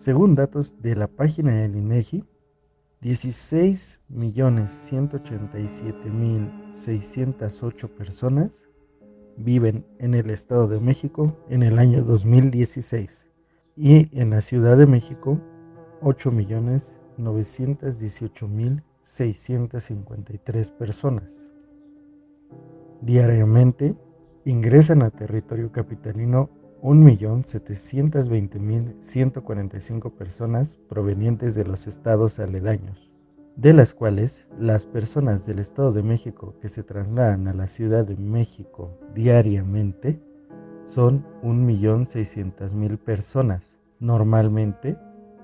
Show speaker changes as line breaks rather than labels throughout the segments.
Según datos de la página del INEGI, 16.187.608 personas viven en el Estado de México en el año 2016 y en la Ciudad de México 8.918.653 personas. Diariamente ingresan a territorio capitalino 1.720.145 personas provenientes de los estados aledaños, de las cuales las personas del Estado de México que se trasladan a la Ciudad de México diariamente son 1.600.000 personas, normalmente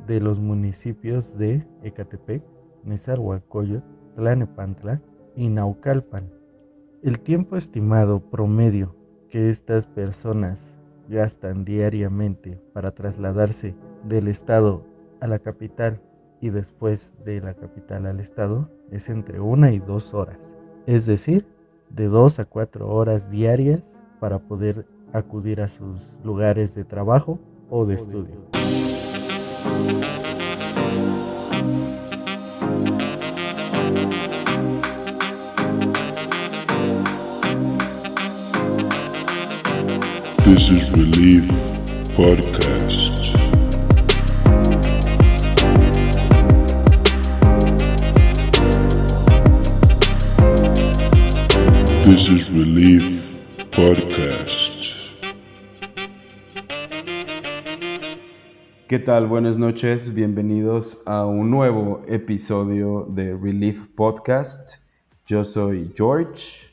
de los municipios de Ecatepec, Nezahualcóyotl, Tlanepantla y Naucalpan. El tiempo estimado promedio que estas personas gastan diariamente para trasladarse del estado a la capital y después de la capital al estado es entre una y dos horas, es decir, de dos a cuatro horas diarias para poder acudir a sus lugares de trabajo o de estudio.
This is Relief Podcast. This is Relief Podcast.
¿Qué tal? Buenas noches, bienvenidos a un nuevo episodio de Relief Podcast. Yo soy George.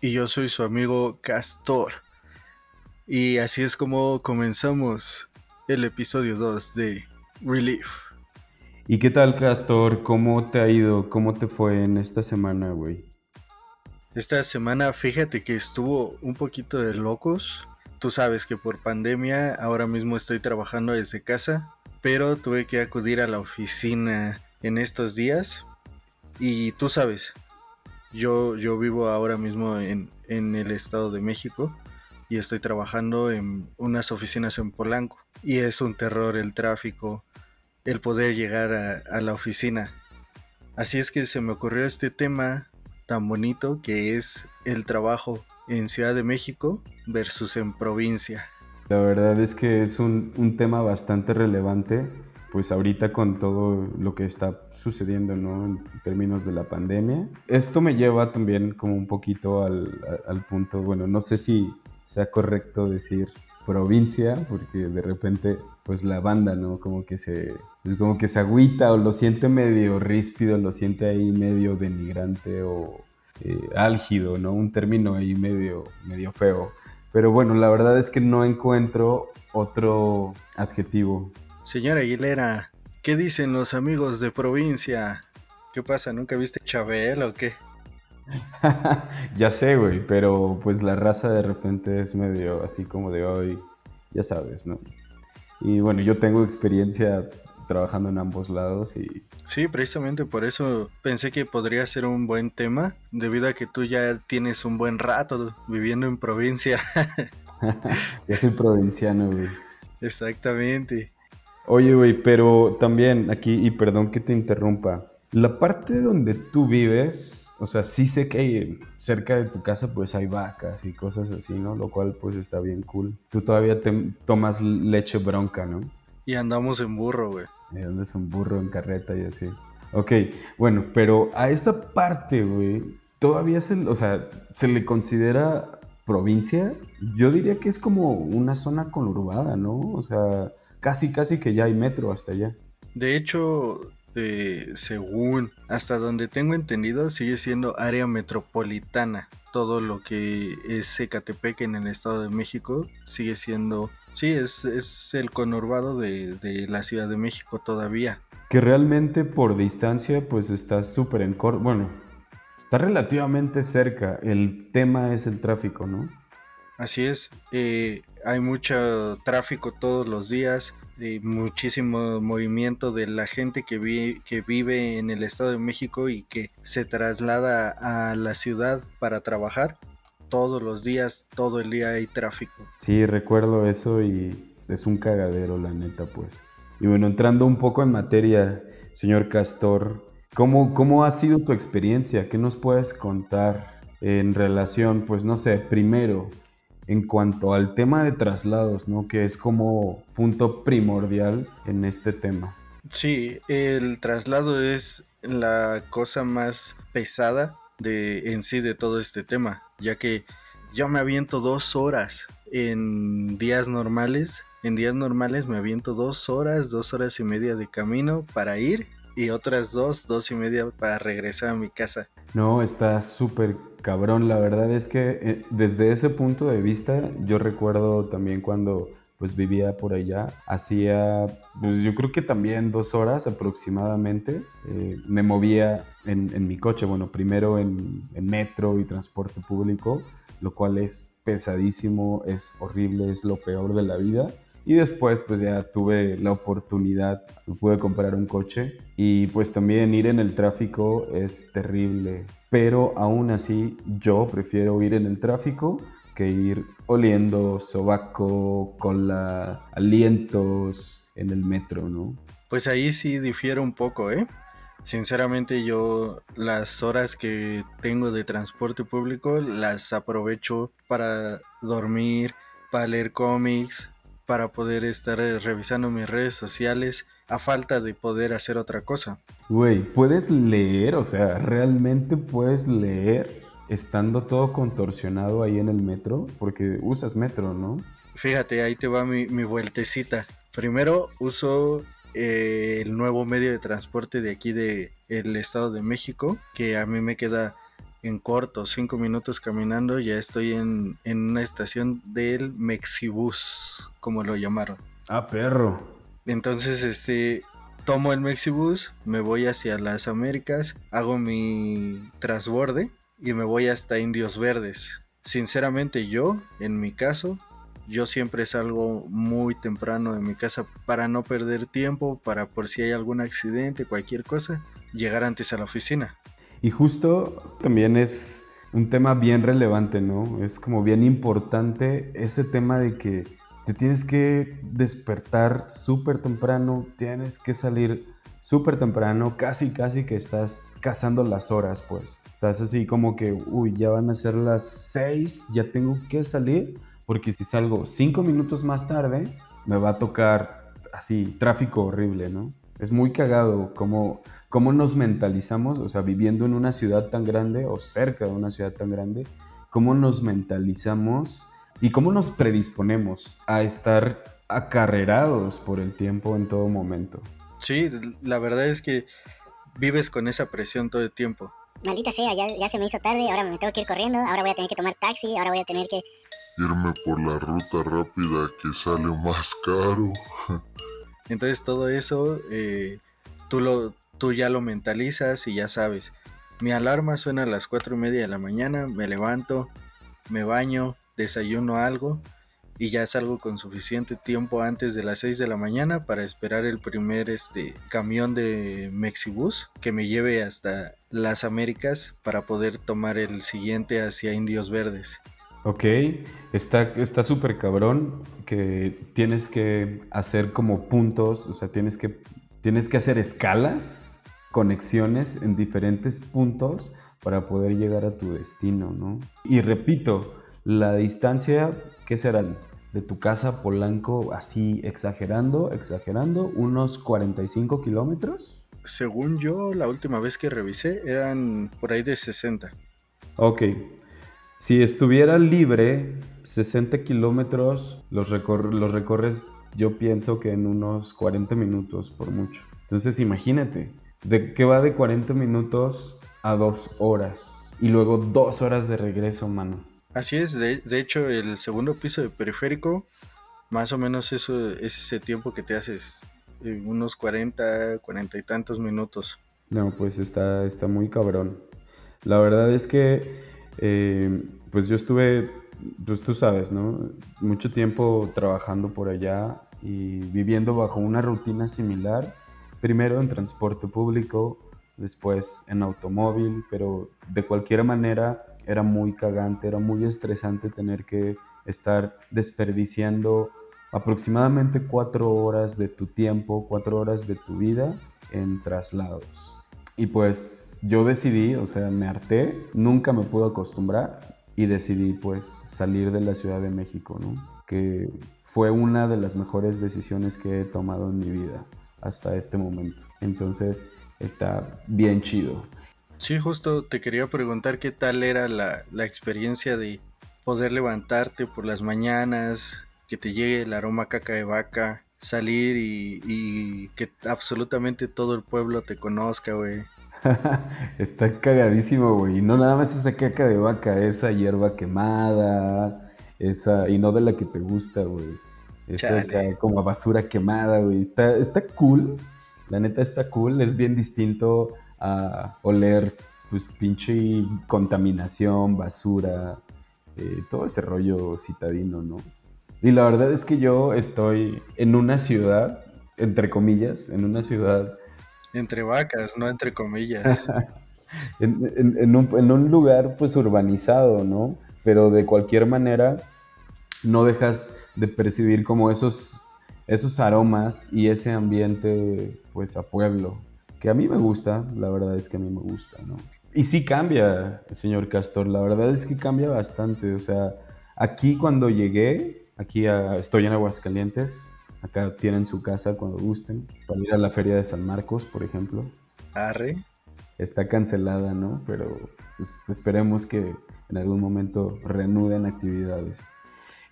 Y yo soy su amigo Castor. Y así es como comenzamos el episodio 2 de Relief.
¿Y qué tal, Castor? ¿Cómo te ha ido? ¿Cómo te fue en esta semana, güey?
Esta semana, fíjate que estuvo un poquito de locos. Tú sabes que por pandemia ahora mismo estoy trabajando desde casa, pero tuve que acudir a la oficina en estos días. Y tú sabes, yo, yo vivo ahora mismo en, en el Estado de México y estoy trabajando en unas oficinas en Polanco. Y es un terror el tráfico, el poder llegar a, la oficina. Así es que se me ocurrió este tema tan bonito que es el trabajo en Ciudad de México versus en provincia.
La verdad es que es un, un tema bastante relevante, pues ahorita con todo lo que está sucediendo, ¿no? En términos de la pandemia. Esto me lleva también como un poquito al, al punto, bueno, no sé si sea correcto decir provincia, porque de repente, pues la banda, ¿no? Como que se, pues como que se agüita o lo siente medio ríspido, lo siente ahí medio denigrante o eh, álgido, ¿no? Un término ahí medio, medio feo. Pero bueno, la verdad es que no encuentro otro adjetivo.
Señora Aguilera, ¿qué dicen los amigos de provincia? ¿Qué pasa? ¿Nunca viste Chabel o qué?
ya sé, güey, pero pues la raza de repente es medio así como de hoy, ya sabes, ¿no? Y bueno, yo tengo experiencia trabajando en ambos lados y...
Sí, precisamente por eso pensé que podría ser un buen tema, debido a que tú ya tienes un buen rato viviendo en provincia.
ya soy provinciano, güey.
Exactamente.
Oye, güey, pero también aquí, y perdón que te interrumpa, la parte donde tú vives, o sea, sí sé que cerca de tu casa pues hay vacas y cosas así, ¿no? Lo cual pues está bien cool. Tú todavía te tomas leche bronca, ¿no?
Y andamos en burro, güey.
Y andas en burro, en carreta y así. Ok, bueno, pero a esa parte, güey, todavía se, o sea, se le considera provincia. Yo diría que es como una zona conurbada, ¿no? O sea, casi, casi que ya hay metro hasta allá.
De hecho, según hasta donde tengo entendido, sigue siendo área metropolitana. Todo lo que es Ecatepec en el Estado de México sigue siendo, sí, es, es el conurbado de, de la Ciudad de México todavía.
Que realmente por distancia, pues está súper en corto. Bueno, está relativamente cerca. El tema es el tráfico, ¿no?
Así es, eh, hay mucho tráfico todos los días, eh, muchísimo movimiento de la gente que, que vive en el Estado de México y que se traslada a la ciudad para trabajar. Todos los días, todo el día hay tráfico.
Sí, recuerdo eso y es un cagadero, la neta, pues. Y bueno, entrando un poco en materia, señor Castor, ¿cómo, cómo ha sido tu experiencia? ¿Qué nos puedes contar en relación, pues no sé, primero, en cuanto al tema de traslados, ¿no? Que es como punto primordial en este tema.
Sí, el traslado es la cosa más pesada de en sí de todo este tema, ya que yo me aviento dos horas en días normales. En días normales me aviento dos horas, dos horas y media de camino para ir y otras dos, dos y media para regresar a mi casa.
No, está súper cabrón. La verdad es que eh, desde ese punto de vista, yo recuerdo también cuando pues vivía por allá, hacía, pues yo creo que también dos horas aproximadamente, eh, me movía en, mi coche, bueno, primero en, en metro y transporte público, lo cual es pesadísimo, es horrible, es lo peor de la vida. Y después pues ya tuve la oportunidad, pude comprar un coche y pues también ir en el tráfico es terrible. Pero aún así yo prefiero ir en el tráfico que ir oliendo sobaco, cola, alientos en el metro, ¿no?
Pues ahí sí difiere un poco, ¿eh? Sinceramente yo las horas que tengo de transporte público las aprovecho para dormir, para leer cómics, para poder estar revisando mis redes sociales a falta de poder hacer otra cosa.
Güey, ¿puedes leer? O sea, ¿realmente puedes leer estando todo contorsionado ahí en el metro? Porque usas metro, ¿no?
Fíjate, ahí te va mi, mi vueltecita. Primero uso eh, el nuevo medio de transporte de aquí del el Estado de México, que a mí me queda en corto, cinco minutos caminando, ya estoy en, en una estación del Mexibus, como lo llamaron.
Ah, perro.
Entonces, este, tomo el Mexibus, me voy hacia las Américas, hago mi transborde y me voy hasta Indios Verdes. Sinceramente yo, en mi caso, yo siempre salgo muy temprano de mi casa para no perder tiempo, para por si hay algún accidente, cualquier cosa, llegar antes a la oficina.
Y justo también es un tema bien relevante, ¿no? Es como bien importante ese tema de que te tienes que despertar súper temprano, tienes que salir súper temprano, casi, casi que estás cazando las horas, pues. Estás así como que, uy, ya van a ser las seis, ya tengo que salir porque si salgo cinco minutos más tarde, me va a tocar así tráfico horrible, ¿no? Es muy cagado cómo, cómo nos mentalizamos, o sea, viviendo en una ciudad tan grande o cerca de una ciudad tan grande, cómo nos mentalizamos y cómo nos predisponemos a estar acarrerados por el tiempo en todo momento.
Sí, la verdad es que vives con esa presión todo el tiempo.
Maldita sea, ya, ya se me hizo tarde, ahora me tengo que ir corriendo, ahora voy a tener que tomar taxi, ahora voy a tener que
irme por la ruta rápida que sale más caro.
Entonces todo eso eh, tú, lo, tú ya lo mentalizas y ya sabes. Mi alarma suena a las cuatro y media de la mañana, me levanto, me baño, desayuno algo y ya salgo con suficiente tiempo antes de las 6 de la mañana para esperar el primer este, camión de Mexibus que me lleve hasta las Américas para poder tomar el siguiente hacia Indios Verdes.
Ok, está súper cabrón que tienes que hacer como puntos, o sea, tienes que, tienes que hacer escalas, conexiones en diferentes puntos para poder llegar a tu destino, ¿no? Y repito, la distancia, ¿qué serán? De tu casa a Polanco, así exagerando, exagerando, unos 45 kilómetros.
Según yo, la última vez que revisé eran por ahí de 60.
Ok, si estuviera libre, 60 kilómetros los, los recorres yo pienso que en unos 40 minutos por mucho. Entonces imagínate, de que va de 40 minutos a 2 horas y luego 2 horas de regreso, mano.
Así es, de, hecho el segundo piso de periférico, más o menos eso es ese tiempo que te haces, unos 40, 40 y tantos minutos.
No, pues está, está muy cabrón. La verdad es que eh, pues yo estuve, pues tú sabes, ¿no? Mucho tiempo trabajando por allá y viviendo bajo una rutina similar, primero en transporte público, después en automóvil, pero de cualquier manera era muy cagante, era muy estresante tener que estar desperdiciando aproximadamente cuatro horas de tu tiempo, cuatro horas de tu vida en traslados. Y pues yo decidí, o sea, me harté, nunca me pude acostumbrar y decidí pues salir de la Ciudad de México. Que fue una de las mejores decisiones que he tomado en mi vida hasta este momento. Entonces está bien chido.
Sí, justo te quería preguntar qué tal era la, la experiencia de poder levantarte por las mañanas, que te llegue el aroma caca de vaca, salir y, que absolutamente todo el pueblo te conozca, güey.
Está cagadísimo, güey. Y no nada más esa caca de vaca, esa hierba quemada, esa, y no de la que te gusta, güey. Esa como basura quemada, güey. Está, está cool. La neta está cool. Es bien distinto a oler, pues, pinche contaminación, basura, eh, todo ese rollo citadino, ¿no? Y la verdad es que yo estoy en una ciudad, entre comillas, en una ciudad...
Entre vacas, no entre comillas.
en, un, lugar pues urbanizado, ¿no? Pero de cualquier manera no dejas de percibir como esos, esos aromas y ese ambiente pues a pueblo, que a mí me gusta, la verdad es que a mí me gusta, ¿no? Y sí cambia, señor Castor, la verdad es que cambia bastante, o sea, aquí cuando llegué, Aquí estoy en Aguascalientes. Acá tienen su casa cuando gusten. Para ir a la feria de San Marcos, por ejemplo.
Arre.
Está cancelada, ¿no? Pero pues, esperemos que en algún momento reanuden actividades.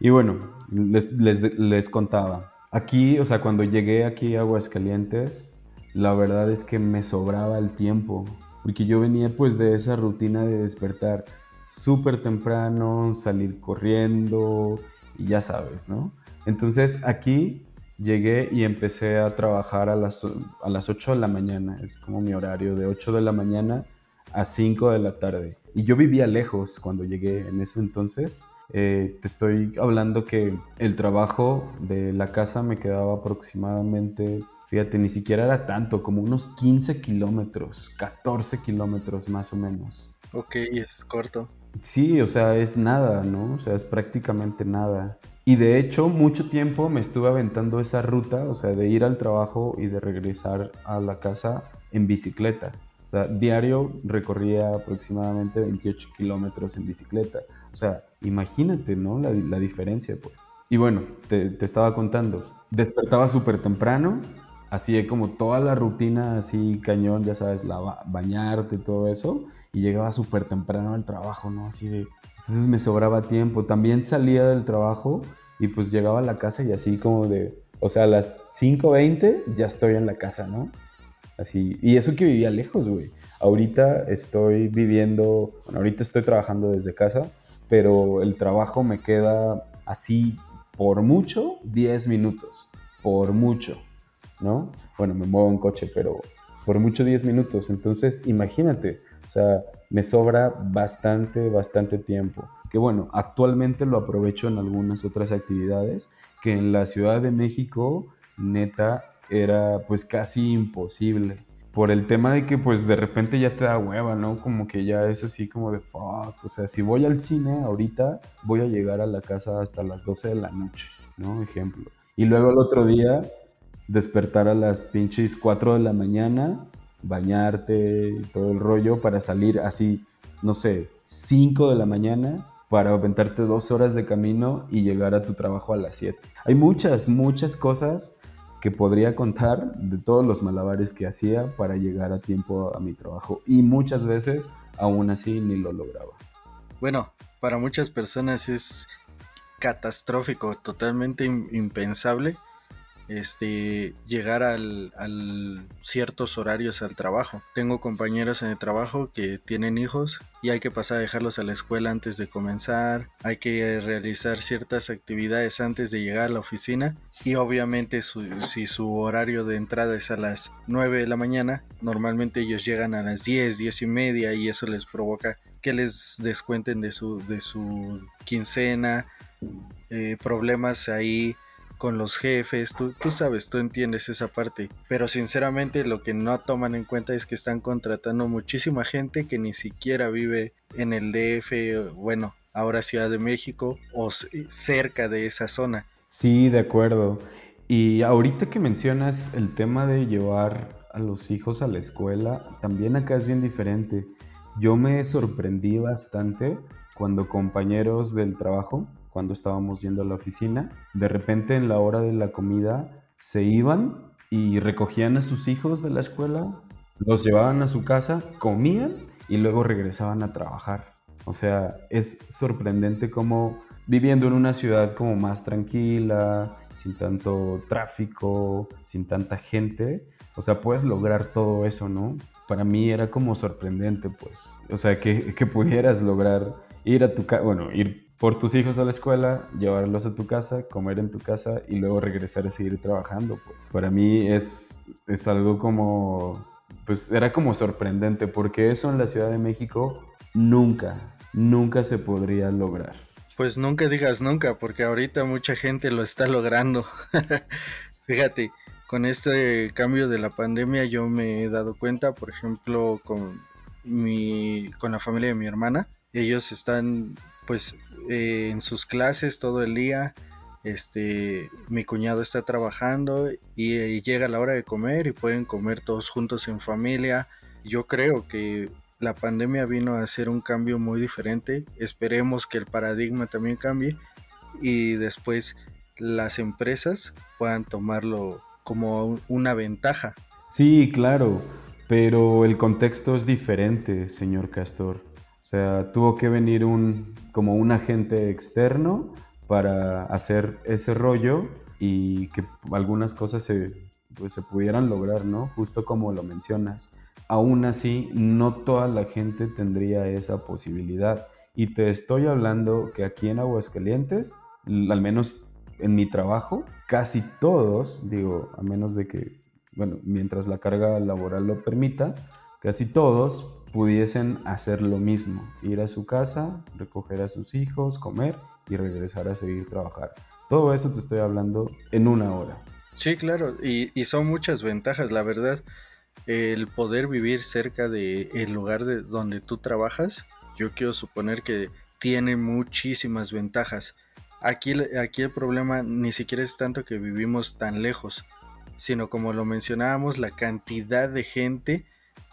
Y bueno, les, les contaba. Aquí, o sea, cuando llegué aquí a Aguascalientes, la verdad es que me sobraba el tiempo. Porque yo venía pues de esa rutina de despertar súper temprano, salir corriendo, y ya sabes, ¿no? Entonces aquí llegué y empecé a trabajar a las, a las 8 de la mañana, es como mi horario, de 8 de la mañana a 5 de la tarde. Y yo vivía lejos cuando llegué en ese entonces. Eh, te estoy hablando que el trabajo de la casa me quedaba aproximadamente, fíjate, ni siquiera era tanto, como unos 15 kilómetros, 14 kilómetros más o menos.
Ok, es corto.
Sí, o sea, es nada, ¿no? O sea, es prácticamente nada. Y de hecho, mucho tiempo me estuve aventando esa ruta, o sea, de ir al trabajo y de regresar a la casa en bicicleta. O sea, diario recorría aproximadamente 28 kilómetros en bicicleta. O sea, imagínate, ¿no? La, diferencia, pues. Y bueno, te, estaba contando. Despertaba súper temprano, así como toda la rutina, así cañón, ya sabes, bañarte, todo eso y llegaba súper temprano al trabajo, ¿no? Así de... Entonces me sobraba tiempo. También salía del trabajo y pues llegaba a la casa y así como de... O sea, a las 5.20 ya estoy en la casa, ¿no? Así. Y eso que vivía lejos, güey. Ahorita estoy viviendo... Bueno, ahorita estoy trabajando desde casa, pero el trabajo me queda así por mucho 10 minutos. Por mucho, ¿no? Bueno, me muevo en coche, pero por mucho 10 minutos. Entonces, imagínate, o sea, me sobra bastante, bastante tiempo. Que bueno, actualmente lo aprovecho en algunas otras actividades que en la Ciudad de México, neta, era pues casi imposible. Por el tema de que pues de repente ya te da hueva, ¿no? Como que ya es así como de fuck. O sea, si voy al cine ahorita, voy a llegar a la casa hasta las 12 de la noche, ¿no? Ejemplo. Y luego el otro día, despertar a las pinches 4 de la mañana bañarte y todo el rollo para salir así, no sé, 5 de la mañana para aventarte dos horas de camino y llegar a tu trabajo a las 7. Hay muchas, muchas cosas que podría contar de todos los malabares que hacía para llegar a tiempo a mi trabajo y muchas veces aún así ni lo lograba.
Bueno, para muchas personas es catastrófico, totalmente impensable este, llegar al, ciertos horarios al trabajo. Tengo compañeros en el trabajo que tienen hijos y hay que pasar a dejarlos a la escuela antes de comenzar, hay que realizar ciertas actividades antes de llegar a la oficina y obviamente si su horario de entrada es a las 9 de la mañana, normalmente ellos llegan a las 10, 10 y media y eso les provoca que les descuenten de su, de su quincena, eh, problemas ahí con los jefes, tú, tú sabes, tú entiendes esa parte, pero sinceramente lo que no toman en cuenta es que están contratando muchísima gente que ni siquiera vive en el DF, bueno, ahora Ciudad de México o cerca de esa zona.
Sí, de acuerdo. Y ahorita que mencionas el tema de llevar a los hijos a la escuela, también acá es bien diferente. Yo me sorprendí bastante cuando compañeros del trabajo, cuando estábamos yendo a la oficina, de repente en la hora de la comida se iban y recogían a sus hijos de la escuela, los llevaban a su casa, comían y luego regresaban a trabajar. O sea, es sorprendente cómo viviendo en una ciudad como más tranquila, sin tanto tráfico, sin tanta gente, o sea, puedes lograr todo eso, ¿no? Para mí era como sorprendente, pues. O sea, que, que pudieras lograr ir a tu casa, bueno, ir por tus hijos a la escuela, llevarlos a tu casa, comer en tu casa y luego regresar a seguir trabajando, pues. Para mí es, es algo como, pues era como sorprendente, porque eso en la Ciudad de México nunca, nunca se podría lograr.
Pues nunca digas nunca, porque ahorita mucha gente lo está logrando. Fíjate, con este cambio de la pandemia yo me he dado cuenta, por ejemplo, con mi con la familia de mi hermana, ellos están pues eh, en sus clases todo el día. Este, mi cuñado está trabajando y, y llega la hora de comer y pueden comer todos juntos en familia. Yo creo que la pandemia vino a hacer un cambio muy diferente. Esperemos que el paradigma también cambie y después las empresas puedan tomarlo como una ventaja.
Sí, claro, pero el contexto es diferente, señor Castor. Sea, tuvo que venir un como un agente externo para hacer ese rollo y que algunas cosas se, pues, se pudieran lograr, ¿no? Justo como lo mencionas aún así no toda la gente tendría esa posibilidad. Y te estoy hablando que aquí en Aguascalientes, al menos en mi trabajo, casi todos, digo, a menos de que, bueno, mientras la carga laboral lo permita, casi todos pudiesen hacer lo mismo, ir a su casa, recoger a sus hijos, comer y regresar a seguir trabajar. Todo eso te estoy hablando en una hora.
Sí, claro, y, y son muchas ventajas, la verdad el poder vivir cerca del el lugar de donde tú trabajas, yo quiero suponer que tiene muchísimas ventajas. Aquí, aquí el problema ni siquiera es tanto que vivimos tan lejos, sino como lo mencionábamos, la cantidad de gente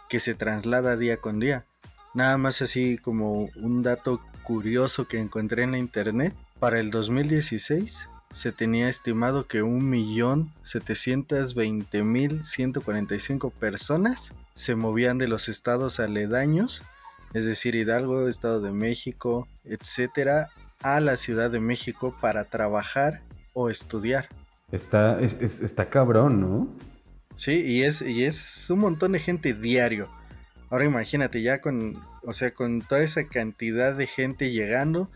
que se traslada día con día. Nada más así como un dato curioso que encontré en la internet, para el 2016 se tenía estimado que 1.720.145 personas se movían de los estados aledaños, es decir, Hidalgo, Estado de México, etcétera, a la Ciudad de México para trabajar o estudiar.
Está, está cabrón, ¿no?
Sí, y es, y es un montón de gente diario. Ahora imagínate, ya con, o sea, con toda esa cantidad de gente llegando,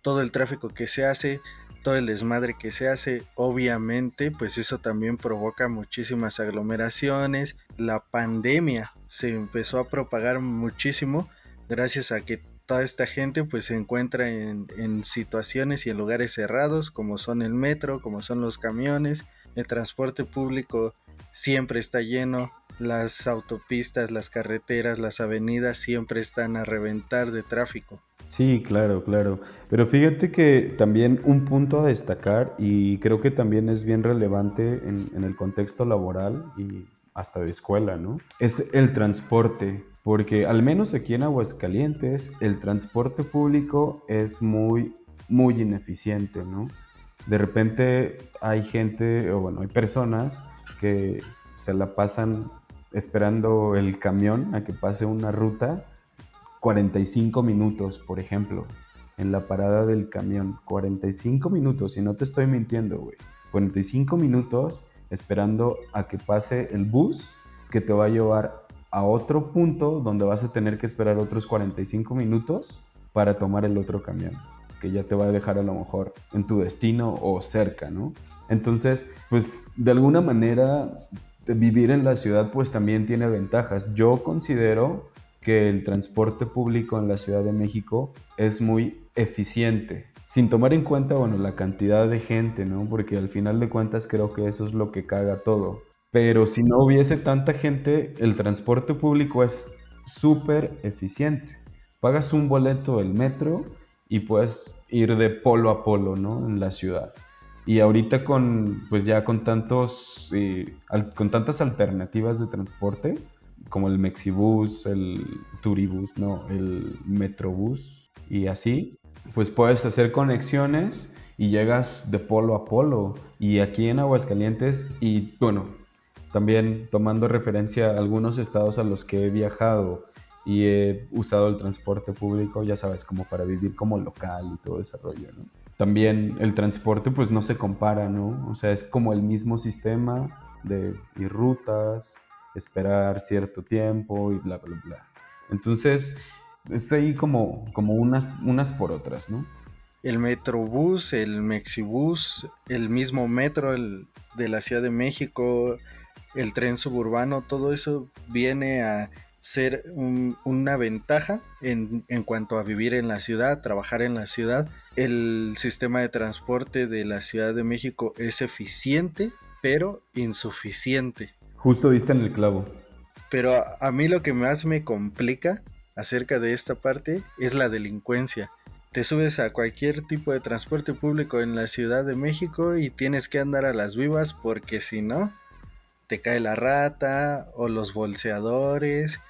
todo el tráfico que se hace, todo el desmadre que se hace, obviamente, pues eso también provoca muchísimas aglomeraciones. La pandemia se empezó a propagar muchísimo gracias a que toda esta gente pues se encuentra en, en, situaciones y en lugares cerrados como son el metro, como son los camiones, el transporte público siempre está lleno, las autopistas, las carreteras, las avenidas siempre están a reventar de tráfico.
Sí, claro, claro. Pero fíjate que también un punto a destacar y creo que también es bien relevante en, el contexto laboral y hasta de escuela, ¿no? Es el transporte, porque al menos aquí en Aguascalientes el transporte público es muy, muy ineficiente, ¿no? De repente hay gente, o bueno, hay personas que se la pasan esperando el camión a que pase una ruta 45 minutos, por ejemplo, en la parada del camión. 45 minutos, y no te estoy mintiendo, güey. 45 minutos esperando a que pase el bus que te va a llevar a otro punto donde vas a tener que esperar otros 45 minutos para tomar el otro camión, que ya te va a dejar a lo mejor en tu destino o cerca, ¿no? Entonces, pues de alguna manera vivir en la ciudad pues también tiene ventajas. Yo considero que el transporte público en la Ciudad de México es muy eficiente, sin tomar en cuenta, bueno, la cantidad de gente, ¿no? Porque al final de cuentas creo que eso es lo que caga todo. Pero si no hubiese tanta gente, el transporte público es súper eficiente. Pagas un boleto del metro y puedes ir de polo a polo, ¿no? En la ciudad. Y ahorita con, pues ya con tantos, eh, con tantas alternativas de transporte, como el Mexibus, el Turibus, no, el Metrobús y así, pues puedes hacer conexiones y llegas de polo a polo. Y aquí en Aguascalientes, y bueno, también tomando referencia a algunos estados a los que he viajado y he usado el transporte público, ya sabes, como para vivir como local y todo ese rollo, ¿no? También el transporte pues no se compara, ¿no? O sea, es como el mismo sistema de ir rutas, esperar cierto tiempo y bla, bla, bla. Entonces, es ahí como, como unas, unas por otras, ¿no?
El Metrobús, el Mexibús, el mismo metro de la Ciudad de México, el tren suburbano, todo eso viene a ser una ventaja en, en, cuanto a vivir en la ciudad, trabajar en la ciudad. El sistema de transporte de la Ciudad de México es eficiente, pero insuficiente.
Justo diste en el clavo.
Pero a, mí lo que más me complica acerca de esta parte es la delincuencia. Te subes a cualquier tipo de transporte público en la Ciudad de México y tienes que andar a las vivas porque si no, te cae la rata o los bolseadores.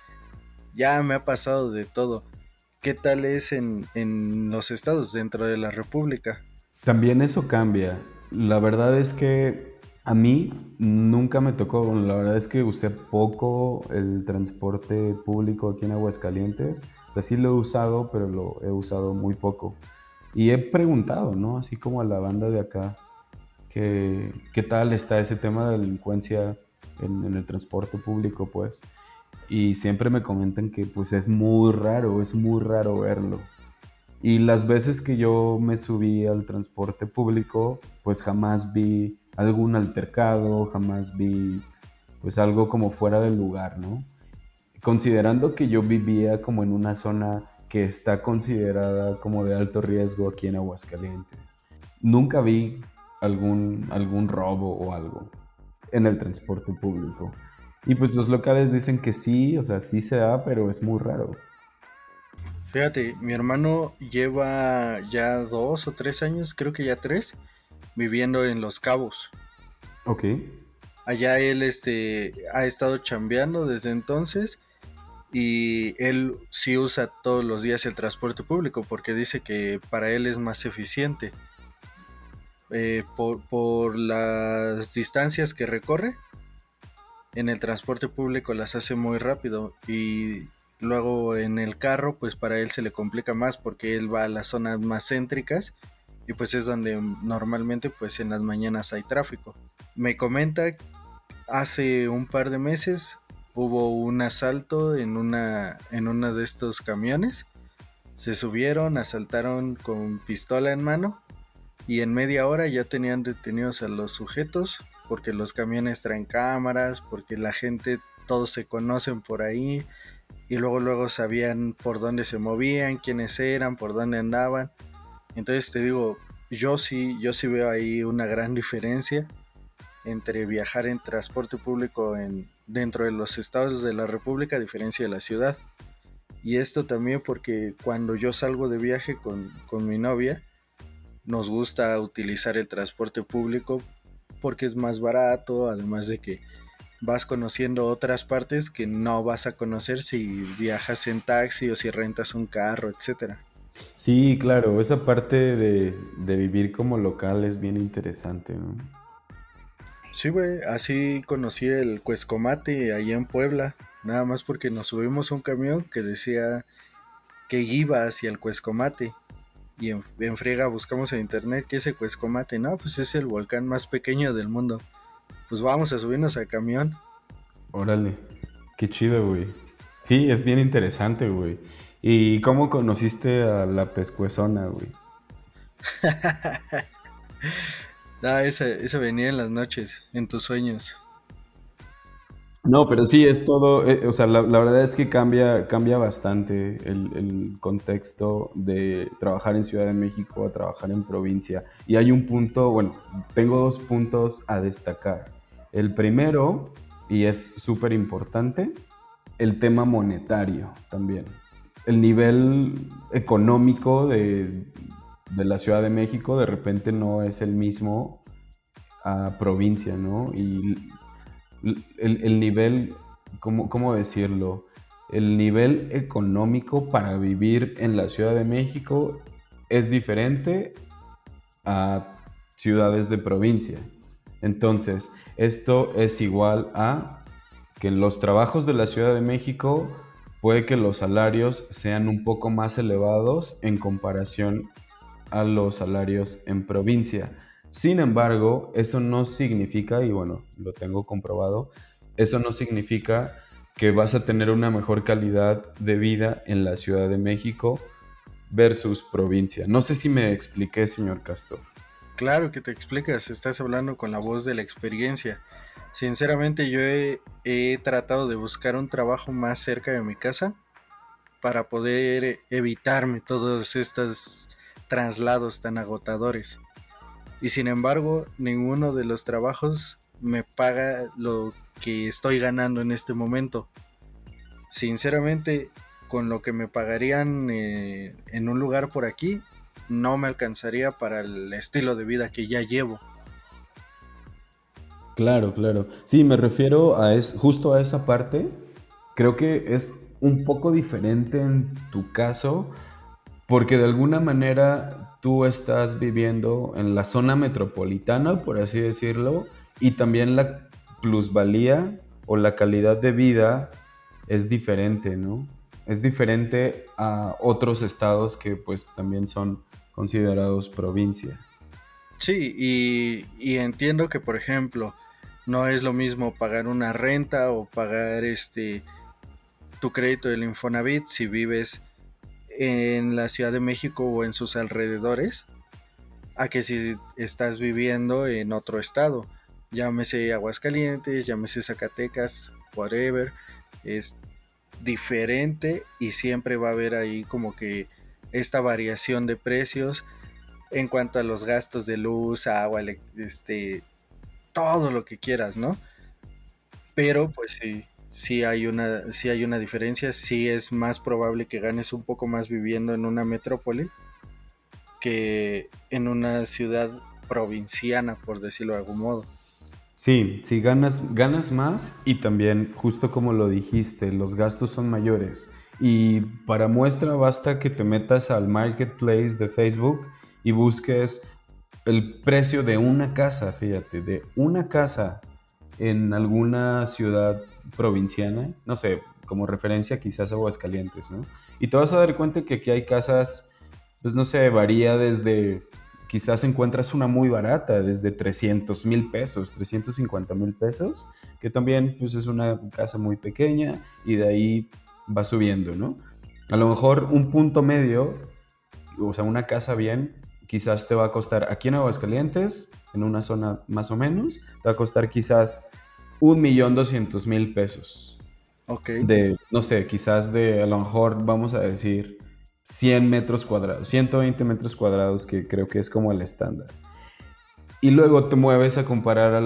Ya me ha pasado de todo. ¿Qué tal es en, en los estados dentro de la República?
También eso cambia. La verdad es que a mí nunca me tocó, la verdad es que usé poco el transporte público aquí en Aguascalientes. O sea, sí lo he usado, pero lo he usado muy poco. Y he preguntado, ¿no? Así como a la banda de acá, que, ¿qué tal está ese tema de delincuencia en, en el transporte público, pues? Y siempre me comentan que pues es muy raro, es muy raro verlo. Y las veces que yo me subí al transporte público, pues jamás vi algún altercado, jamás vi pues algo como fuera del lugar, ¿no? Considerando que yo vivía como en una zona que está considerada como de alto riesgo aquí en Aguascalientes. Nunca vi algún, algún robo o algo en el transporte público. Y pues los locales dicen que sí, o sea, sí se da, pero es muy raro.
Fíjate, mi hermano lleva ya dos o tres años, creo que ya tres, viviendo en Los Cabos.
Ok.
Allá él este, ha estado chambeando desde entonces y él sí usa todos los días el transporte público porque dice que para él es más eficiente. Eh, por, por las distancias que recorre, en el transporte público las hace muy rápido y luego en el carro pues para él se le complica más porque él va a las zonas más céntricas y pues es donde normalmente pues en las mañanas hay tráfico. Me comenta hace un par de meses hubo un asalto en una en uno de estos camiones. Se subieron, asaltaron con pistola en mano y en media hora ya tenían detenidos a los sujetos porque los camiones traen cámaras, porque la gente todos se conocen por ahí y luego luego sabían por dónde se movían, quiénes eran, por dónde andaban. Entonces te digo, yo sí, yo sí veo ahí una gran diferencia entre viajar en transporte público en, dentro de los estados de la República a diferencia de la ciudad. Y esto también porque cuando yo salgo de viaje con, con mi novia, nos gusta utilizar el transporte público porque es más barato, además de que vas conociendo otras partes que no vas a conocer si viajas en taxi o si rentas un carro, etcétera.
Sí, claro, esa parte de, vivir como local es bien interesante, ¿no?
Sí, güey, así conocí el Cuescomate ahí en Puebla, nada más porque nos subimos a un camión que decía que iba hacia el Cuescomate. Y en, en friega buscamos en internet qué es el Cuescomate. No, pues es el volcán más pequeño del mundo. Pues vamos a subirnos al camión.
Órale, qué chido, güey. Sí, es bien interesante, güey. ¿Y cómo conociste a la pescuezona, güey?
ah, esa, venía en las noches, en tus sueños.
No, pero sí, es todo, eh, o sea, la, verdad es que cambia, cambia bastante el, el, contexto de trabajar en Ciudad de México a trabajar en provincia. Y hay un punto, bueno, tengo dos puntos a destacar. El primero, y es súper importante, el tema monetario también el nivel económico de, la Ciudad de México de repente no es el mismo a provincia, ¿no? Y el, nivel, ¿cómo, ¿cómo decirlo? El nivel económico para vivir en la Ciudad de México es diferente a ciudades de provincia. Entonces, esto es igual a que los trabajos de la Ciudad de México puede que los salarios sean un poco más elevados en comparación a los salarios en provincia. Sin embargo, eso no significa, y bueno, lo tengo comprobado, eso no significa que vas a tener una mejor calidad de vida en la Ciudad de México versus provincia. No sé si me expliqué, señor Castor.
Claro que te explicas, estás hablando con la voz de la experiencia. Sinceramente yo he, tratado de buscar un trabajo más cerca de mi casa para poder evitarme todos estos traslados tan agotadores. Y sin embargo, ninguno de los trabajos me paga lo que estoy ganando en este momento. Sinceramente, con lo que me pagarían eh, en un lugar por aquí, no me alcanzaría para el estilo de vida que ya llevo.
Claro, claro. Sí, me refiero a es, justo a esa parte. Creo que es un poco diferente en tu caso, porque de alguna manera tú estás viviendo en la zona metropolitana, por así decirlo, y también la plusvalía o la calidad de vida es diferente, ¿no? Es diferente a otros estados que pues también son considerados provincia.
Sí, y, entiendo que, por ejemplo, no es lo mismo pagar una renta o pagar este tu crédito del Infonavit si vives en la Ciudad de México o en sus alrededores a que si estás viviendo en otro estado, llámese Aguascalientes, llámese Zacatecas, whatever, es diferente y siempre va a haber ahí como que esta variación de precios en cuanto a los gastos de luz, agua, este, todo lo que quieras, ¿no? Pero pues sí, sí hay una, hay una diferencia, sí es más probable que ganes un poco más viviendo en una metrópoli que en una ciudad provinciana, por decirlo de algún modo.
Sí, sí ganas, ganas más y también, justo como lo dijiste, los gastos son mayores. Y para muestra basta que te metas al marketplace de Facebook y busques el precio de una casa, fíjate, de una casa en alguna ciudad provinciana, no sé, como referencia quizás Aguascalientes, ¿no? Y te vas a dar cuenta que aquí hay casas, pues no sé, varía desde, quizás encuentras una muy barata, desde 300 mil pesos, 350 mil pesos, que también pues es una casa muy pequeña y de ahí va subiendo, ¿no? A lo mejor un punto medio, o sea, una casa bien, quizás te va a costar aquí en Aguascalientes, en una zona más o menos, te va a costar quizás un millón doscientos mil pesos.
Ok.
De, no sé, quizás de, a lo mejor vamos a decir 100 metros cuadrados, 120 metros cuadrados, que creo que es como el estándar. Y luego te mueves a comparar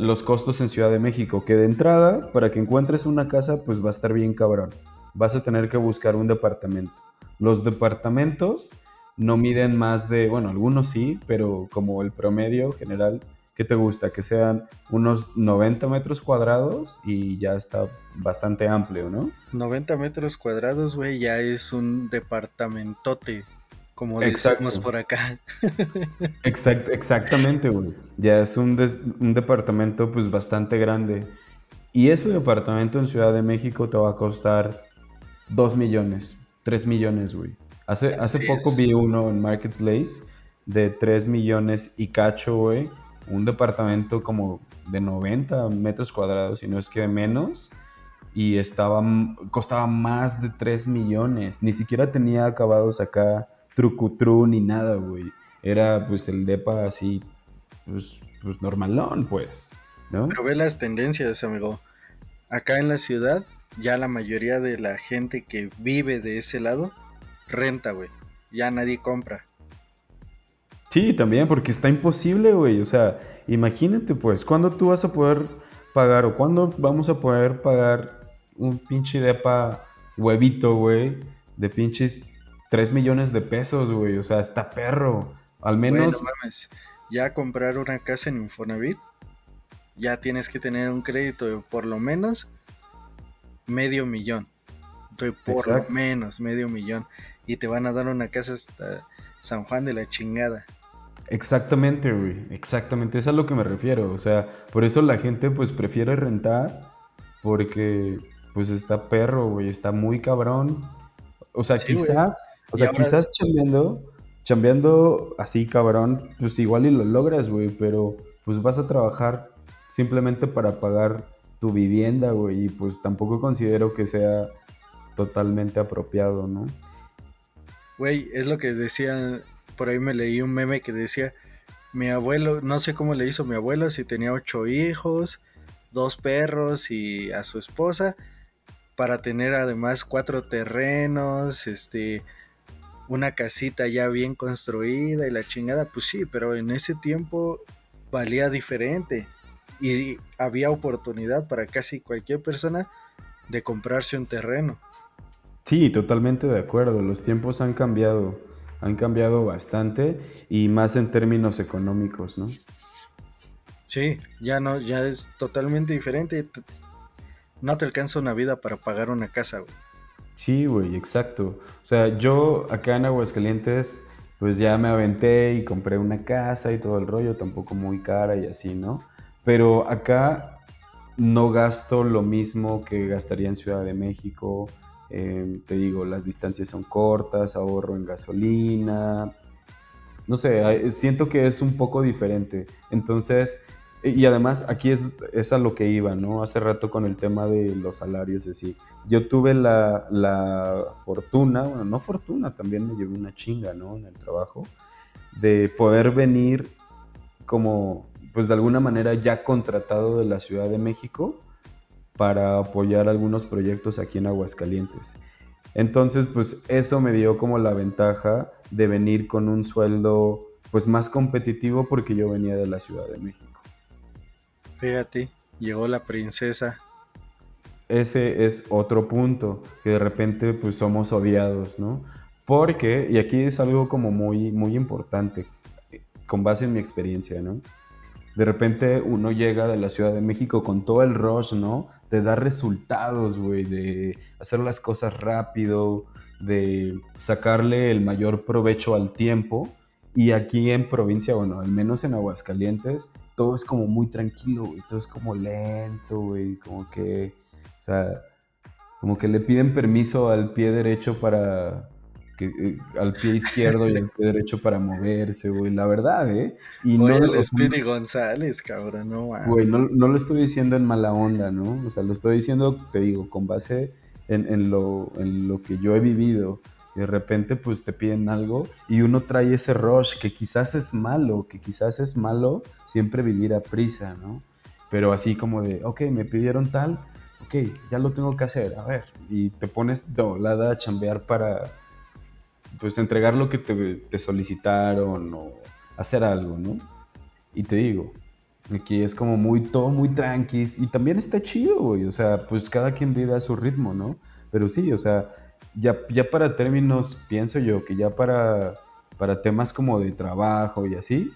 los costos en Ciudad de México, que de entrada, para que encuentres una casa, pues va a estar bien cabrón vas a tener que buscar un departamento. Los departamentos no miden más de, bueno, algunos sí, pero como el promedio general, ¿qué te gusta? Que sean unos 90 metros cuadrados y ya está bastante amplio, ¿no?
90 metros cuadrados, güey, ya es un departamentote, como decimos por acá.
Exact, exactamente, güey. Ya es un, un departamento pues bastante grande. Y ese departamento en Ciudad de México te va a costar 2 millones, 3 millones, güey. Hace, hace poco vi uno en Marketplace de 3 millones y cacho, güey. Un departamento como de 90 metros cuadrados, si no es que menos. Y estaba, costaba más de 3 millones. Ni siquiera tenía acabados acá trucutru ni nada, güey. Era pues el depa así, pues, pues normalón, pues. ¿no?
Pero ve las tendencias, amigo. Acá en la ciudad ya la mayoría de la gente que vive de ese lado renta, güey. Ya nadie compra.
Sí, también, porque está imposible, güey. O sea, imagínate, pues, ¿cuándo tú vas a poder pagar o cuándo vamos a poder pagar un pinche depa huevito, güey, de pinches 3 millones de pesos, güey? O sea, está perro. Al menos.
Bueno, mames. ya comprar una casa en Infonavit, ya tienes que tener un crédito de por lo menos medio millón. De por lo menos medio millón. Y te van a dar una casa hasta San Juan de la chingada.
Exactamente, güey. Exactamente. Es a lo que me refiero. O sea, por eso la gente pues prefiere rentar porque pues está perro, güey. Está muy cabrón. O sea,
Sí, güey.
quizás, o sea,
ahora-
quizás chambeando, chambeando así cabrón, pues igual y lo logras, güey. Pero pues vas a trabajar simplemente para pagar tu vivienda, güey. Y pues tampoco considero que sea totalmente apropiado, ¿no?
Güey, es lo que decía, por ahí me leí un meme que decía, mi abuelo, no sé cómo le hizo mi abuelo, si tenía ocho hijos, dos perros y a su esposa, para tener además cuatro terrenos, este, una casita ya bien construida y la chingada, pues sí, pero en ese tiempo valía diferente y había oportunidad para casi cualquier persona de comprarse un terreno.
Sí, totalmente de acuerdo. Los tiempos han cambiado, han cambiado bastante y más en términos económicos, ¿no?
Sí, ya no, ya es totalmente diferente. No te alcanza una vida para pagar una casa, güey.
Sí, güey, exacto. O sea, yo acá en Aguascalientes, pues ya me aventé y compré una casa y todo el rollo, tampoco muy cara y así, ¿no? Pero acá no gasto lo mismo que gastaría en Ciudad de México. Eh, te digo, las distancias son cortas, ahorro en gasolina. No sé, siento que es un poco diferente. Entonces, y además aquí es, es a lo que iba, ¿no? Hace rato con el tema de los salarios, así. Yo tuve la, la fortuna, bueno, no fortuna, también me llevé una chinga, ¿no? En el trabajo, de poder venir como, pues de alguna manera ya contratado de la Ciudad de México para apoyar algunos proyectos aquí en Aguascalientes. Entonces, pues eso me dio como la ventaja de venir con un sueldo pues más competitivo porque yo venía de la Ciudad de México.
Fíjate, llegó la princesa.
ese es otro punto, que de repente pues somos odiados, ¿no? Porque, y aquí es algo como muy, muy importante, con base en mi experiencia, ¿no? De repente uno llega de la Ciudad de México con todo el rush, ¿no? De dar resultados, güey, de hacer las cosas rápido, de sacarle el mayor provecho al tiempo. Y aquí en provincia, bueno, al menos en Aguascalientes, todo es como muy tranquilo, güey, todo es como lento, güey, como que, o sea, como que le piden permiso al pie derecho para, que, eh, al pie izquierdo y al pie derecho para moverse, güey, la verdad, ¿eh? Y
Oye,
no,
el Speedy González, cabrón, no mames.
Güey, no, no lo estoy diciendo en mala onda, ¿no? O sea, lo estoy diciendo, te digo, con base en, en lo, en lo que yo he vivido. Y de repente, pues te piden algo y uno trae ese rush que quizás es malo, que quizás es malo siempre vivir a prisa, ¿no? Pero así como de, ok, me pidieron tal, ok, ya lo tengo que hacer, a ver. Y te pones de volada a chambear para, pues, entregar lo que te, te solicitaron o hacer algo, ¿no? Y te digo, Aquí es como muy todo muy tranqui y también está chido, güey. O sea, pues cada quien vive a su ritmo, ¿no? Pero sí, o sea, ya, ya para términos, pienso yo que ya para, para temas como de trabajo y así,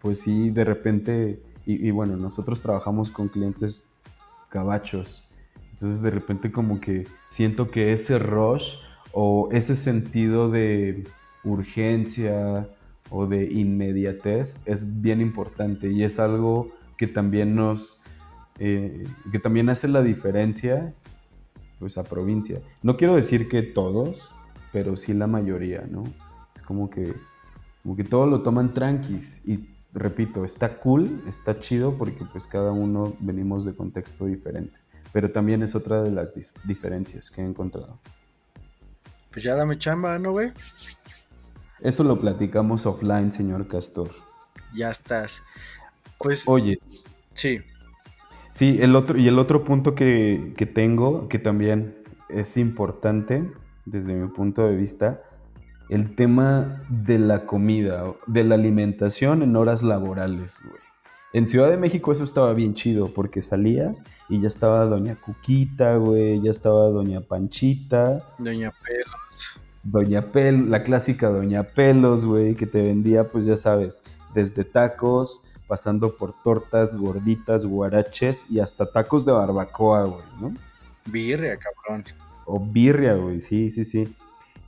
pues sí, de repente, y, y bueno, nosotros trabajamos con clientes gabachos. Entonces de repente como que siento que ese rush o ese sentido de urgencia o de inmediatez es bien importante y es algo que también nos, eh, que también hace la diferencia pues a provincia. No quiero decir que todos, pero sí la mayoría, ¿no? Es como que, como que todos lo toman tranquis y repito, está cool, está chido porque pues cada uno venimos de contexto diferente, pero también es otra de las diferencias que he encontrado.
Pues ya dame chamba, ¿no, güey?
Eso lo platicamos offline, señor Castor.
Ya estás. Pues
Oye,
sí,
sí, el otro, y el otro punto que, que tengo, que también es importante desde mi punto de vista, el tema de la comida, de la alimentación en horas laborales, güey. En Ciudad de México eso estaba bien chido porque salías y ya estaba Doña Cuquita, güey, ya estaba Doña Panchita,
Doña Pelos.
Doña Pel, la clásica Doña Pelos, güey, que te vendía, pues ya sabes, desde tacos, pasando por tortas, gorditas, guaraches y hasta tacos de barbacoa, güey, ¿no?
Birria, cabrón.
O birria, güey, sí, sí, sí.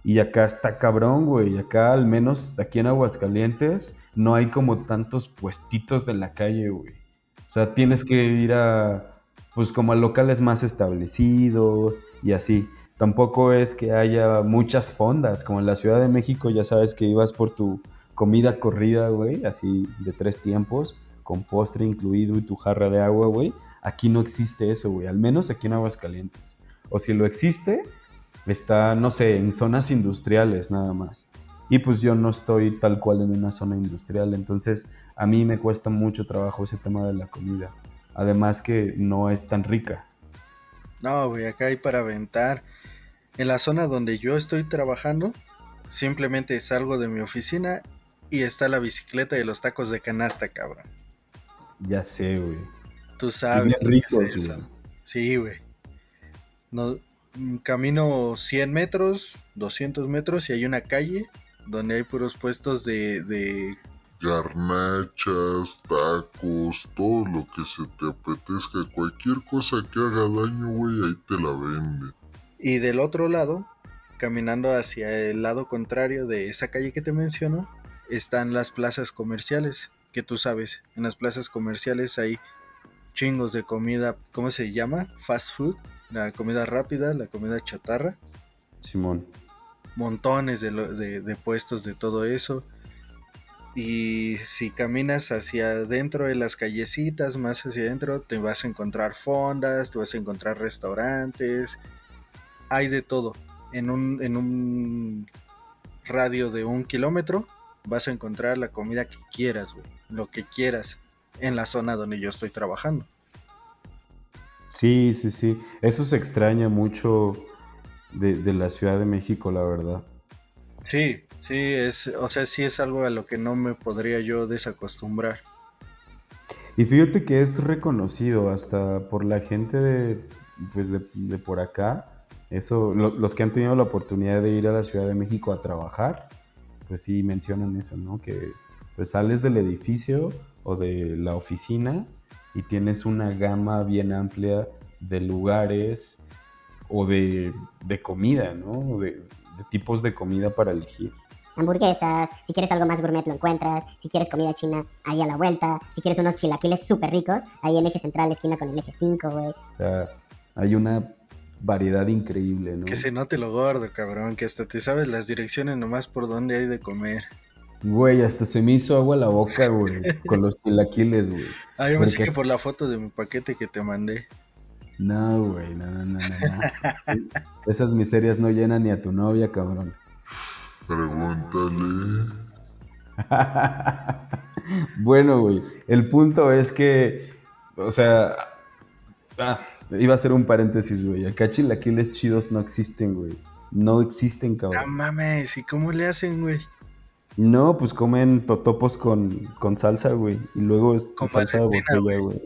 Y acá está cabrón, güey. Acá, al menos aquí en Aguascalientes, no hay como tantos puestitos de la calle, güey. O sea, tienes que ir a, pues como a locales más establecidos y así. Tampoco es que haya muchas fondas, como en la Ciudad de México, ya sabes que ibas por tu comida corrida, güey, así de tres tiempos, con postre incluido y tu jarra de agua, güey. Aquí no existe eso, güey, al menos aquí en Aguascalientes. O si lo existe, está, no sé, en zonas industriales nada más. Y pues yo no estoy tal cual en una zona industrial, entonces a mí me cuesta mucho trabajo ese tema de la comida. Además que no es tan rica.
No, güey, acá hay para aventar. En la zona donde yo estoy trabajando, simplemente salgo de mi oficina y está la bicicleta y los tacos de canasta, cabrón.
Ya sé, güey.
Tú sabes.
Ricos, güey.
Sí, güey. No, mm, camino 100 metros, 200 metros y hay una calle donde hay puros puestos de, de
garnachas, tacos, todo lo que se te apetezca, cualquier cosa que haga daño, güey, ahí te la venden.
Y del otro lado, caminando hacia el lado contrario de esa calle que te menciono, están las plazas comerciales, que tú sabes, en las plazas comerciales hay chingos de comida, ¿cómo se llama? Fast food, la comida rápida, la comida chatarra.
Simón.
Montones de, de, puestos de todo eso. Y si caminas hacia adentro de las callecitas, más hacia adentro, te vas a encontrar fondas, te vas a encontrar restaurantes, hay de todo. En un, en un radio de un kilómetro vas a encontrar la comida que quieras. Lo que quieras en la zona donde yo estoy trabajando.
Sí, sí, sí. Eso se extraña mucho de, de, la Ciudad de México, la verdad.
Sí, sí, es, o sea, sí es algo a lo que no me podría yo desacostumbrar.
Y fíjate que es reconocido hasta por la gente de, pues de, de por acá, eso, lo, los que han tenido la oportunidad de ir a la Ciudad de México a trabajar, pues sí mencionan eso, ¿no? Que pues sales del edificio o de la oficina y tienes una gama bien amplia de lugares o de, de comida, ¿no? De, de tipos de comida para elegir
hamburguesas, si quieres algo más gourmet lo encuentras, si quieres comida china, ahí a la vuelta, si quieres unos chilaquiles súper ricos, ahí en eje central, esquina con el eje 5, güey.
O sea, hay una variedad increíble, ¿no?
Que se note lo gordo, cabrón, que hasta te sabes las direcciones nomás por dónde hay de comer.
Güey, hasta se me hizo agua la boca, güey, con los chilaquiles, güey.
Ah, yo pensé que por la foto de mi paquete que te mandé.
No, güey, no, no, no, no. Sí, esas miserias no llenan ni a tu novia, cabrón.
Pregúntale.
bueno, güey, el punto es que, o sea, ah, iba a hacer un paréntesis, güey. Acá chilaquiles chidos no existen, güey. No existen, cabrón.
No mames, ¿y cómo le hacen, güey?
No, pues comen totopos con, con salsa, güey. Y luego es
Con
salsa de botella, güey.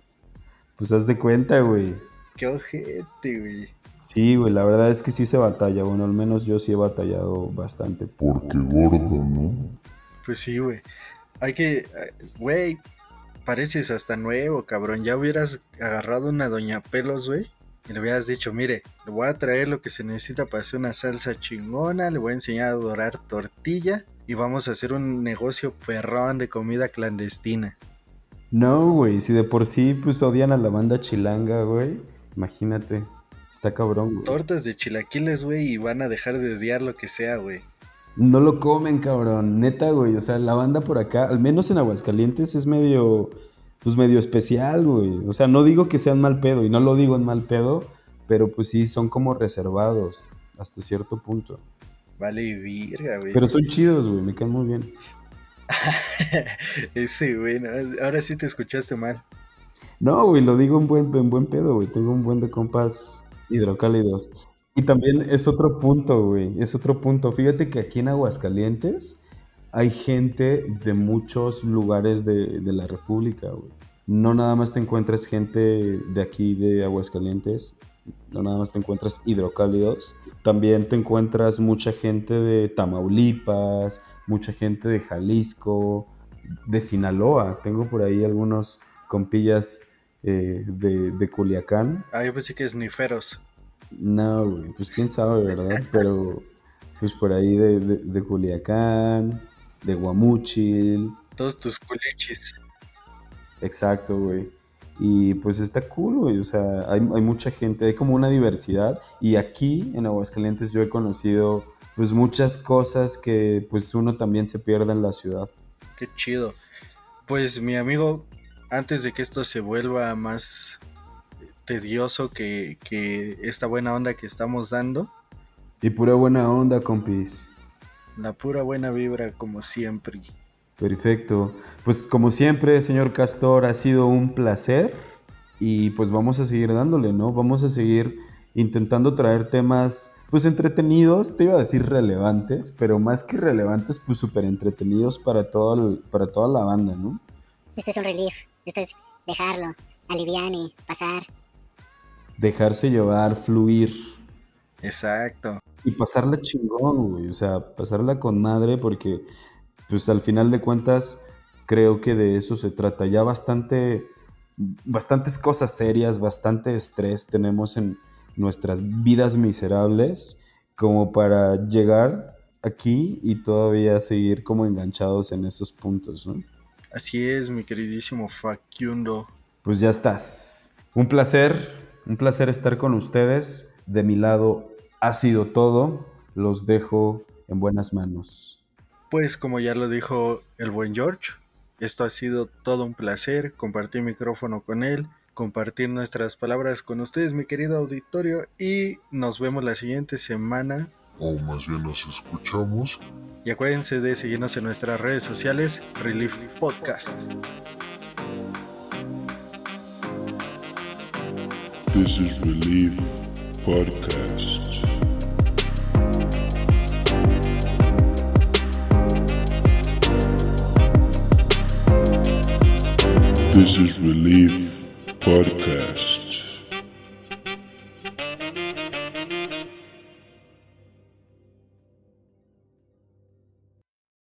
Pues haz de cuenta, güey.
Qué ojete, güey.
Sí, güey, la verdad es que sí se batalla. Bueno, al menos yo sí he batallado bastante.
Porque gordo, ¿no?
Pues sí, güey. Hay que, güey, pareces hasta nuevo, cabrón. Ya hubieras agarrado una doña pelos, güey. Y le hubieras dicho, mire, le voy a traer lo que se necesita para hacer una salsa chingona, le voy a enseñar a dorar tortilla y vamos a hacer un negocio perrón de comida clandestina.
No, güey, si de por sí pues odian a la banda chilanga, güey. Imagínate. Está cabrón, güey.
Tortas de chilaquiles, güey, y van a dejar de odiar lo que sea, güey.
No lo comen, cabrón. Neta, güey. O sea, la banda por acá, al menos en Aguascalientes, es medio, pues medio especial, güey. O sea, no digo que sean mal pedo, y no lo digo en mal pedo, pero pues sí, son como reservados hasta cierto punto.
Vale, virga, güey.
Pero son chidos, güey, me caen muy bien.
Ese, güey, no, ahora sí te escuchaste mal.
No, güey, lo digo en buen, en buen pedo, güey. Tengo un buen de compas hidrocálidos. Y también es otro punto, güey. Es otro punto. Fíjate que aquí en Aguascalientes hay gente de muchos lugares de, de la República, güey. No nada más te encuentras gente de aquí de Aguascalientes, no nada más te encuentras hidrocálidos, también te encuentras mucha gente de Tamaulipas, mucha gente de Jalisco, de Sinaloa. Tengo por ahí algunos compillas eh, de, de, Culiacán.
Ah, yo pensé que es niferos.
No, güey, pues quién sabe, ¿verdad? Pero pues por ahí de, de, de Culiacán, de Guamuchil.
Todos tus culichis.
Exacto, güey. Y pues está cool, güey. O sea, hay, hay, mucha gente, hay como una diversidad. Y aquí en Aguascalientes yo he conocido pues muchas cosas que pues uno también se pierde en la ciudad.
Qué chido. Pues mi amigo, antes de que esto se vuelva más tedioso que, que esta buena onda que estamos dando.
Y pura buena onda, compis.
La pura buena vibra, como siempre.
Perfecto. Pues como siempre, señor Castor, ha sido un placer y pues vamos a seguir dándole, ¿no? Vamos a seguir intentando traer temas pues entretenidos, te iba a decir relevantes, pero más que relevantes, pues súper entretenidos para, todo para toda la banda, ¿no?
Este es un relief, esto es dejarlo, aliviar y pasar.
Dejarse llevar, fluir.
Exacto.
Y pasarla chingón, güey, o sea, pasarla con madre porque pues al final de cuentas creo que de eso se trata. Ya bastante, bastantes cosas serias, bastante estrés tenemos en nuestras vidas miserables como para llegar aquí y todavía seguir como enganchados en esos puntos, ¿no?
Así es, mi queridísimo Facundo.
Pues ya estás. Un placer, un placer estar con ustedes. De mi lado ha sido todo. Los dejo en buenas manos.
Pues como ya lo dijo el buen George, esto ha sido todo un placer compartir micrófono con él, compartir nuestras palabras con ustedes, mi querido auditorio, y nos vemos la siguiente semana.
O más bien nos escuchamos.
Y acuérdense de seguirnos en nuestras redes sociales, Relief Podcast.
This is Relief Podcast. This is Relief Podcast.